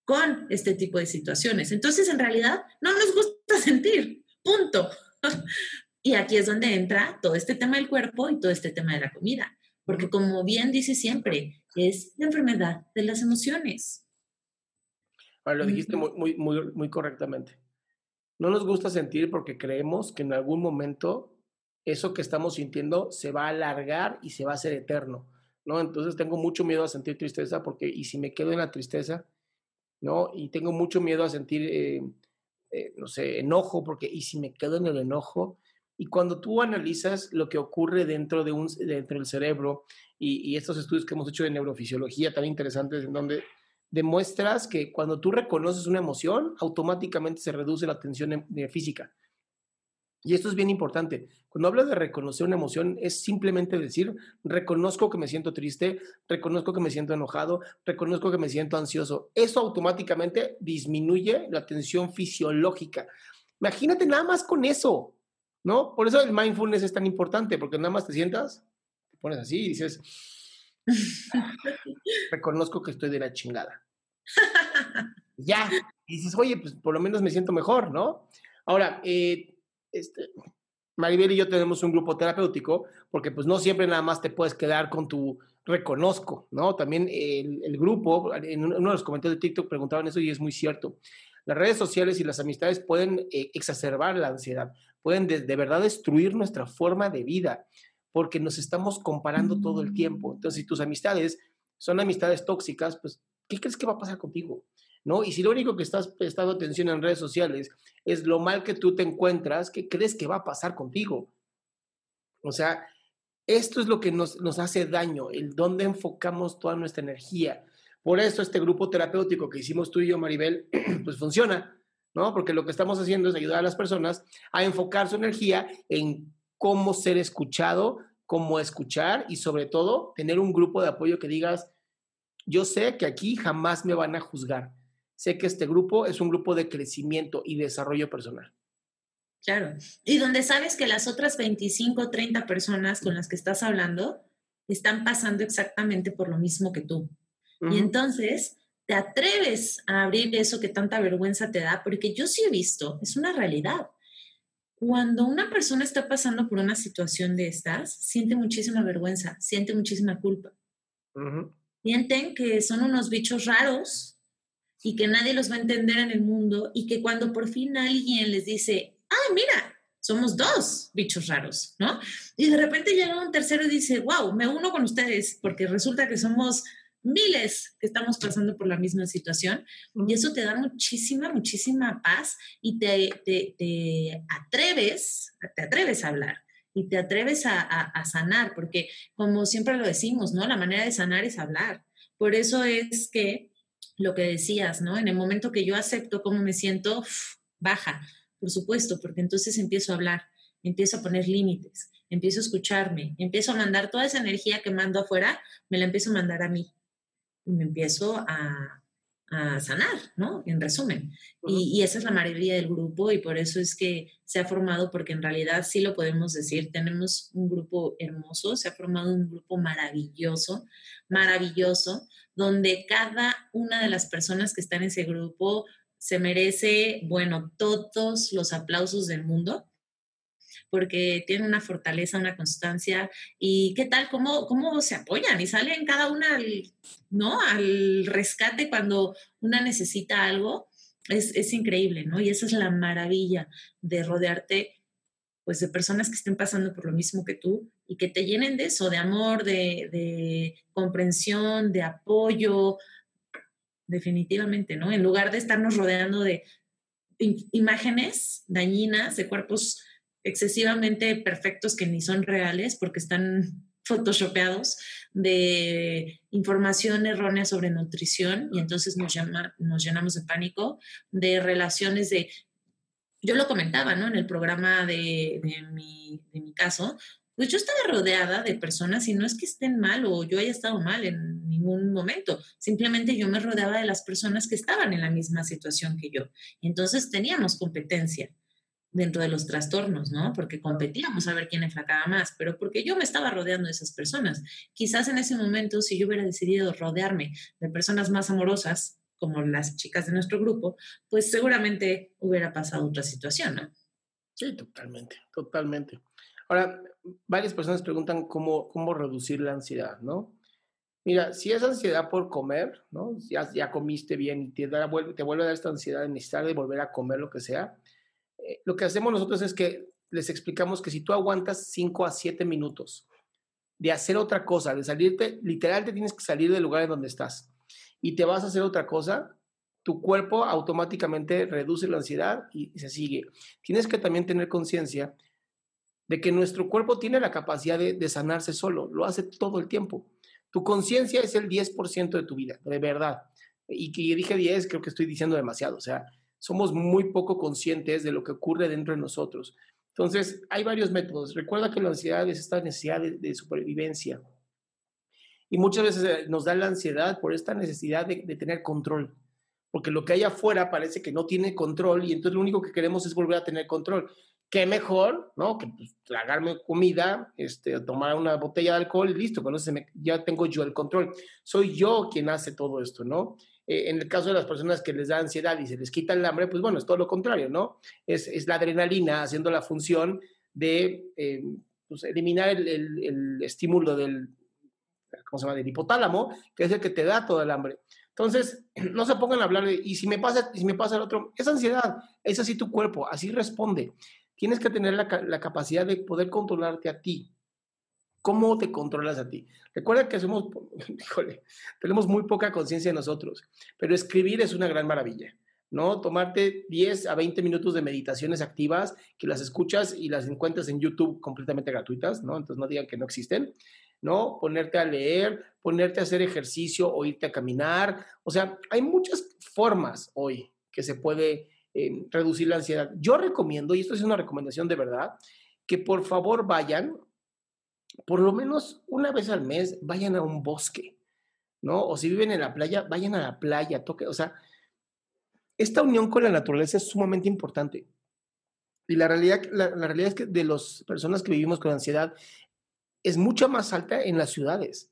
con este tipo de situaciones. Entonces, en realidad, no nos gusta sentir, punto. y aquí es donde entra todo este tema del cuerpo y todo este tema de la comida, porque como bien dice siempre, es la enfermedad de las emociones. lo dijiste muy, muy, muy, muy correctamente. No nos gusta sentir porque creemos que en algún momento eso que estamos sintiendo se va a alargar y se va a hacer eterno, ¿no? Entonces tengo mucho miedo a sentir tristeza porque, y si me quedo en la tristeza, ¿no? Y tengo mucho miedo a sentir, eh, eh, no sé, enojo porque, y si me quedo en el enojo, y cuando tú analizas lo que ocurre dentro, de un, dentro del cerebro y, estos estudios que hemos hecho de neurofisiología tan interesantes, en donde demuestras que cuando tú reconoces una emoción, automáticamente se reduce la tensión em, física. Y esto es bien importante. Cuando hablo de reconocer una emoción, es simplemente decir, reconozco que me siento triste, reconozco que me siento enojado, reconozco que me siento ansioso. Eso automáticamente disminuye la tensión fisiológica. Imagínate nada más con eso, ¿no? Por eso el mindfulness es tan importante, porque nada más te sientas, te pones así y dices, reconozco que estoy de la chingada. ya. Y dices, oye, pues por lo menos me siento mejor, ¿no? Ahora, eh, este, Maribel y yo tenemos un grupo terapéutico, porque pues no siempre nada más te puedes quedar con tu reconozco, ¿no? También el, grupo, en uno de los comentarios de TikTok preguntaban eso y es muy cierto. Las redes sociales y las amistades pueden eh, exacerbar la ansiedad, pueden de, verdad destruir nuestra forma de vida, porque nos estamos comparando todo el tiempo. Entonces, si tus amistades son amistades tóxicas, pues, ¿qué crees que va a pasar contigo? ¿No? Y si lo único que estás prestando atención en redes sociales es lo mal que tú te encuentras, ¿qué crees que va a pasar contigo? O sea, esto es lo que nos, nos hace daño, el dónde enfocamos toda nuestra energía. Por eso este grupo terapéutico que hicimos tú y yo, Maribel, pues funciona, ¿no? Porque lo que estamos haciendo es ayudar a las personas a enfocar su energía en cómo ser escuchado, cómo escuchar y sobre todo tener un grupo de apoyo que digas, yo sé que aquí jamás me van a juzgar sé que este grupo es un grupo de crecimiento y desarrollo personal. Claro. Y donde sabes que las otras 25, 30 personas con las que estás hablando están pasando exactamente por lo mismo que tú. Y entonces te atreves a abrir eso que tanta vergüenza te da, porque yo sí he visto, es una realidad. Cuando una persona está pasando por una situación de estas, siente muchísima vergüenza, siente muchísima culpa. Sienten que son unos bichos raros y que nadie los va a entender en el mundo y que cuando por fin alguien les dice, ah, mira, somos dos bichos raros, ¿no? Y de repente llega un tercero y dice, wow, me uno con ustedes porque resulta que somos miles que estamos pasando por la misma situación y eso te da muchísima, muchísima paz y te, te, atreves, te atreves a hablar y te atreves a, a, sanar, porque como siempre lo decimos, ¿no? La manera de sanar es hablar. Por eso es que lo que decías, ¿no? En el momento que yo acepto cómo me siento, baja, por supuesto, porque entonces empiezo a hablar, empiezo a poner límites, empiezo a escucharme, empiezo a mandar toda esa energía que mando afuera, me la empiezo a mandar a mí y me empiezo a, sanar, ¿no? En resumen. y, y, esa es la maravilla del grupo y por eso es que se ha formado, porque en realidad sí lo podemos decir, tenemos un grupo hermoso, se ha formado un grupo maravilloso, maravilloso, donde cada una de las personas que están en ese grupo se merece, bueno, todos los aplausos del mundo, porque tienen una fortaleza, una constancia y qué tal, cómo, cómo se apoyan y salen cada una al, ¿no? al rescate cuando una necesita algo. Es, es increíble, ¿no? Y esa es la maravilla de rodearte pues de personas que estén pasando por lo mismo que tú y que te llenen de eso, de amor, de, de comprensión, de apoyo, definitivamente, ¿no? En lugar de estarnos rodeando de imágenes dañinas de cuerpos excesivamente perfectos que ni son reales porque están photoshopeados de información errónea sobre nutrición y entonces nos, llama, nos llenamos de pánico, de relaciones de... Yo lo comentaba, ¿no? En el programa de, de, mi, de mi caso, pues yo estaba rodeada de personas y no es que estén mal o yo haya estado mal en ningún momento, simplemente yo me rodeaba de las personas que estaban en la misma situación que yo. entonces teníamos competencia dentro de los trastornos, ¿no? Porque competíamos a ver quién enfracaba más, pero porque yo me estaba rodeando de esas personas. Quizás en ese momento, si yo hubiera decidido rodearme de personas más amorosas, como las chicas de nuestro grupo, pues seguramente hubiera pasado otra situación, ¿no? Sí, totalmente, totalmente. Ahora, varias personas preguntan cómo, cómo reducir la ansiedad, ¿no? Mira, si es ansiedad por comer, ¿no? Ya, ya comiste bien y te, da, te vuelve a dar esta ansiedad de necesitar de volver a comer lo que sea, eh, lo que hacemos nosotros es que les explicamos que si tú aguantas 5 a 7 minutos de hacer otra cosa, de salirte, literal te tienes que salir del lugar en donde estás y te vas a hacer otra cosa, tu cuerpo automáticamente reduce la ansiedad y se sigue. Tienes que también tener conciencia de que nuestro cuerpo tiene la capacidad de, sanarse solo, lo hace todo el tiempo. Tu conciencia es el 10% de tu vida, de verdad. Y que dije 10, creo que estoy diciendo demasiado, o sea, somos muy poco conscientes de lo que ocurre dentro de nosotros. Entonces, hay varios métodos. Recuerda que la ansiedad es esta necesidad de, supervivencia. Y muchas veces eh, nos da la ansiedad por esta necesidad de, tener control porque lo que hay afuera parece que no tiene control y entonces lo único que queremos es volver a tener control qué mejor, ¿no? Que pues, tragarme comida, este, tomar una botella de alcohol y listo, con eso ya tengo yo el control. Soy yo quien hace todo esto, ¿no? Eh, en el caso de las personas que les da ansiedad y se les quita el hambre, pues bueno, es todo lo contrario, ¿no? Es, es la adrenalina haciendo la función de eh, pues, eliminar el, el, estímulo del, ¿cómo se llama?, del hipotálamo, que es el que te da todo el hambre. Entonces, no se pongan a hablar de, y si me pasa, si me pasa el otro, es ansiedad, es así tu cuerpo, así responde tienes que tener la, capacidad de poder controlarte a ti. ¿Cómo te controlas a ti? Recuerda que somos, híjole, tenemos muy poca conciencia de nosotros, pero escribir es una gran maravilla, ¿no? Tomarte 10 a 20 minutos de meditaciones activas, que las escuchas y las encuentras en YouTube completamente gratuitas, ¿no? Entonces no digan que no existen, ¿no? Ponerte a leer, ponerte a hacer ejercicio o irte a caminar, o sea, hay muchas formas hoy que se puede reducir la ansiedad. Yo recomiendo, y esto es una recomendación de verdad, que por favor vayan, por lo menos una vez al mes, vayan a un bosque, ¿no? O si viven en la playa, vayan a la playa, toque, o sea, esta unión con la naturaleza es sumamente importante. Y la realidad, la, realidad es que de las personas que vivimos con ansiedad es mucho más alta en las ciudades.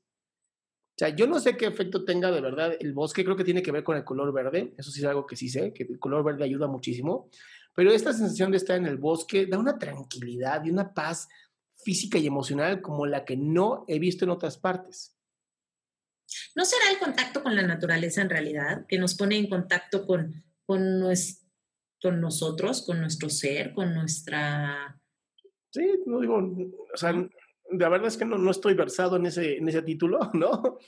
O sea, yo no sé qué efecto tenga de verdad el bosque, creo que tiene que ver con el color verde, eso sí es algo que sí sé, que el color verde ayuda muchísimo, pero esta sensación de estar en el bosque da una tranquilidad y una paz física y emocional como la que no he visto en otras partes. ¿No será el contacto con la naturaleza en realidad que nos pone en contacto con, con, con nosotros, con nuestro ser, con nuestra... Sí, no digo, o sea, la verdad es que no, no estoy versado en ese, en ese título, ¿no?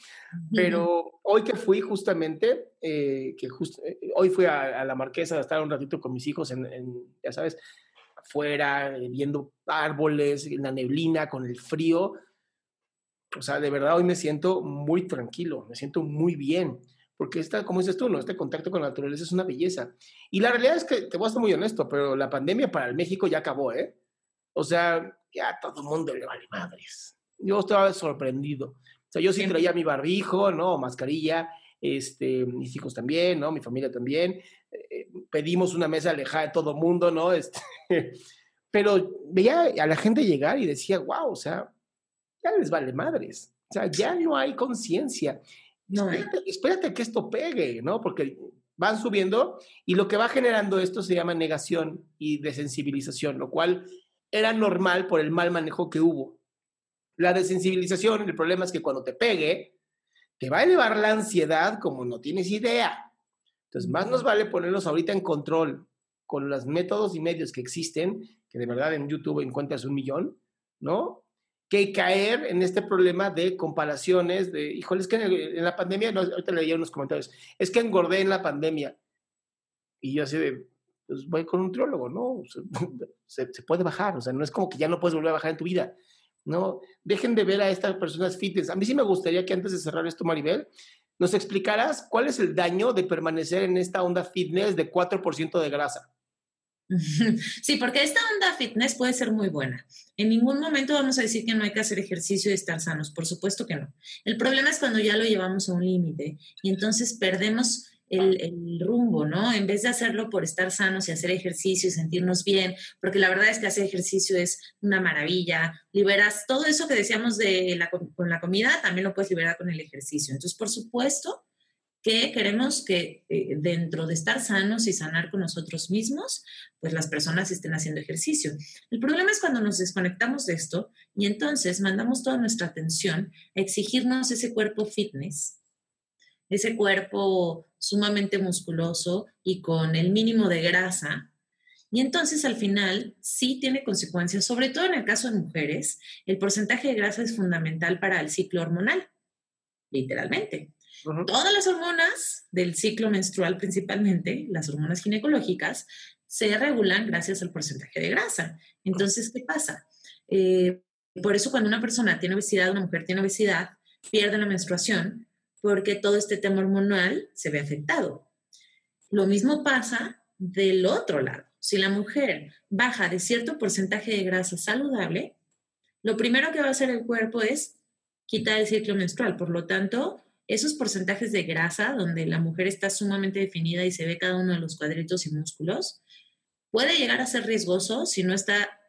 Pero hoy que fui justamente, eh, que eh, hoy fui a, la Marquesa a estar un ratito con mis hijos en, ya sabes, afuera, eh, viendo árboles, en la neblina, con el frío. O sea, de verdad hoy me siento muy tranquilo, me siento muy bien, porque esta, como dices tú, ¿no? Este contacto con la naturaleza es una belleza. Y la realidad es que, te voy a ser muy honesto, pero la pandemia para el México ya acabó, ¿eh? O sea, ya todo el mundo le vale madres. Yo estaba sorprendido. O sea, yo sí traía mi barbijo, ¿no? Mascarilla, este, mis hijos también, ¿no? Mi familia también. Eh, pedimos una mesa alejada de todo mundo, ¿no? Este, pero veía a la gente llegar y decía, wow, o sea, ya les vale madres. O sea, ya no hay conciencia. No, espérate, espérate que esto pegue, ¿no? Porque van subiendo y lo que va generando esto se llama negación y desensibilización, lo cual era normal por el mal manejo que hubo. La desensibilización, el problema es que cuando te pegue, te va a elevar la ansiedad como no tienes idea. Entonces, más nos vale ponernos ahorita en control con los métodos y medios que existen, que de verdad en YouTube encuentras un millón, ¿no? Que caer en este problema de comparaciones, de, híjole, es que en, la pandemia, no, ahorita leía unos comentarios, es que engordé en la pandemia. Y yo así de, pues voy con un triólogo, ¿no? Se, se, puede bajar, o sea, no es como que ya no puedes volver a bajar en tu vida, ¿no? Dejen de ver a estas personas fitness. A mí sí me gustaría que antes de cerrar esto, Maribel, nos explicaras cuál es el daño de permanecer en esta onda fitness de 4% de grasa. Sí, porque esta onda fitness puede ser muy buena. En ningún momento vamos a decir que no hay que hacer ejercicio y estar sanos, por supuesto que no. El problema es cuando ya lo llevamos a un límite y entonces perdemos el, rumbo, ¿no? En vez de hacerlo por estar sanos y hacer ejercicio y sentirnos bien, porque la verdad es que hacer ejercicio es una maravilla, liberas todo eso que decíamos de la, con la comida, también lo puedes liberar con el ejercicio. Entonces, por supuesto, que queremos que eh, dentro de estar sanos y sanar con nosotros mismos, pues las personas estén haciendo ejercicio. El problema es cuando nos desconectamos de esto y entonces mandamos toda nuestra atención a exigirnos ese cuerpo fitness, ese cuerpo sumamente musculoso y con el mínimo de grasa. Y entonces al final sí tiene consecuencias, sobre todo en el caso de mujeres, el porcentaje de grasa es fundamental para el ciclo hormonal, literalmente. Todas las hormonas del ciclo menstrual principalmente, las hormonas ginecológicas, se regulan gracias al porcentaje de grasa. Entonces, ¿qué pasa? Eh, por eso cuando una persona tiene obesidad, una mujer tiene obesidad, pierde la menstruación porque todo este tema hormonal se ve afectado. Lo mismo pasa del otro lado. Si la mujer baja de cierto porcentaje de grasa saludable, lo primero que va a hacer el cuerpo es quitar el ciclo menstrual. Por lo tanto, esos porcentajes de grasa, donde la mujer está sumamente definida y se ve cada uno de los cuadritos y músculos, puede llegar a ser riesgoso si no está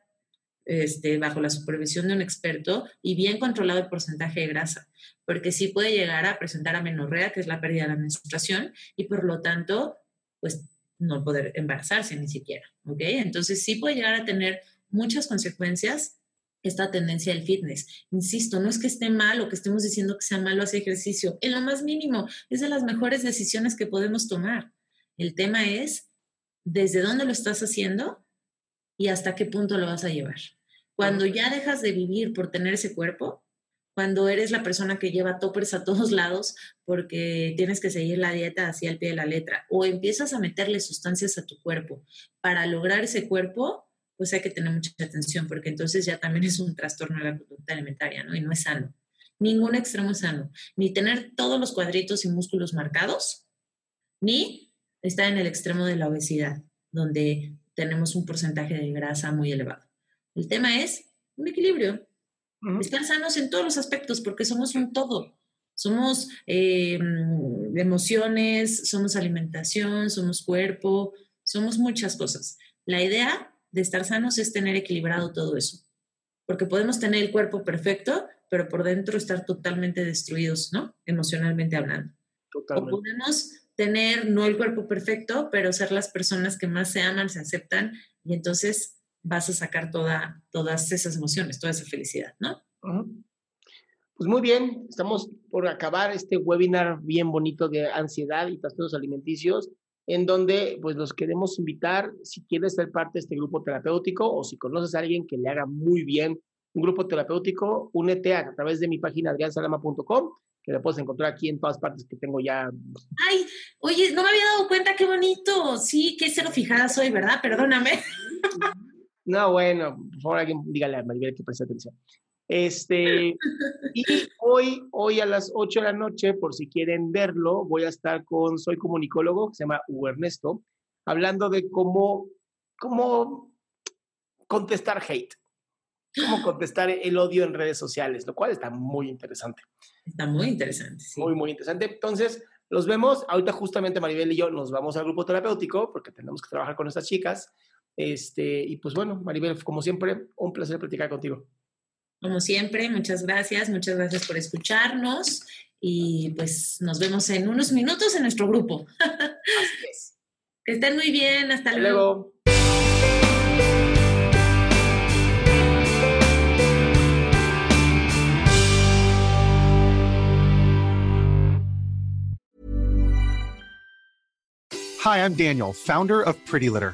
este, bajo la supervisión de un experto y bien controlado el porcentaje de grasa, porque sí puede llegar a presentar amenorrea, que es la pérdida de la menstruación, y por lo tanto, pues no poder embarazarse ni siquiera, ¿ok? Entonces sí puede llegar a tener muchas consecuencias esta tendencia del fitness. Insisto, no es que esté mal o que estemos diciendo que sea malo hacer ejercicio, en lo más mínimo, es de las mejores decisiones que podemos tomar. El tema es desde dónde lo estás haciendo y hasta qué punto lo vas a llevar. Cuando ya dejas de vivir por tener ese cuerpo, cuando eres la persona que lleva toppers a todos lados porque tienes que seguir la dieta así al pie de la letra, o empiezas a meterle sustancias a tu cuerpo para lograr ese cuerpo, pues hay que tener mucha atención porque entonces ya también es un trastorno de la conducta alimentaria, ¿no? Y no es sano. Ningún extremo es sano. Ni tener todos los cuadritos y músculos marcados, ni estar en el extremo de la obesidad, donde tenemos un porcentaje de grasa muy elevado. El tema es un equilibrio. Estar sanos en todos los aspectos porque somos un todo. Somos eh, emociones, somos alimentación, somos cuerpo, somos muchas cosas. La idea de estar sanos es tener equilibrado todo eso. Porque podemos tener el cuerpo perfecto, pero por dentro estar totalmente destruidos, ¿no? Emocionalmente hablando. Totalmente. O podemos tener no el cuerpo perfecto, pero ser las personas que más se aman, se aceptan, y entonces vas a sacar toda, todas esas emociones, toda esa felicidad, ¿no? Pues muy bien, estamos por acabar este webinar bien bonito de ansiedad y trastornos alimenticios en donde pues los queremos invitar, si quieres ser parte de este grupo terapéutico o si conoces a alguien que le haga muy bien un grupo terapéutico, únete a, través de mi página adriansalama.com, que la puedes encontrar aquí en todas partes que tengo ya. Ay, oye, no me había dado cuenta, qué bonito. Sí, qué cero fijada soy, ¿verdad? Perdóname. No, bueno, por favor, alguien dígale a Maribel que preste atención. Este, y hoy, hoy a las 8 de la noche, por si quieren verlo, voy a estar con Soy Comunicólogo, que se llama Hugo Ernesto, hablando de cómo, cómo contestar hate, cómo contestar el odio en redes sociales, lo cual está muy interesante. Está muy interesante, sí. Muy, muy interesante. Entonces, los vemos. Ahorita justamente Maribel y yo nos vamos al grupo terapéutico porque tenemos que trabajar con estas chicas. Este, y pues bueno, Maribel, como siempre, un placer platicar contigo. Como siempre, muchas gracias, muchas gracias por escucharnos y pues nos vemos en unos minutos en nuestro grupo. Que estén muy bien, hasta, luego. luego. Hi, I'm Daniel, founder of Pretty Litter.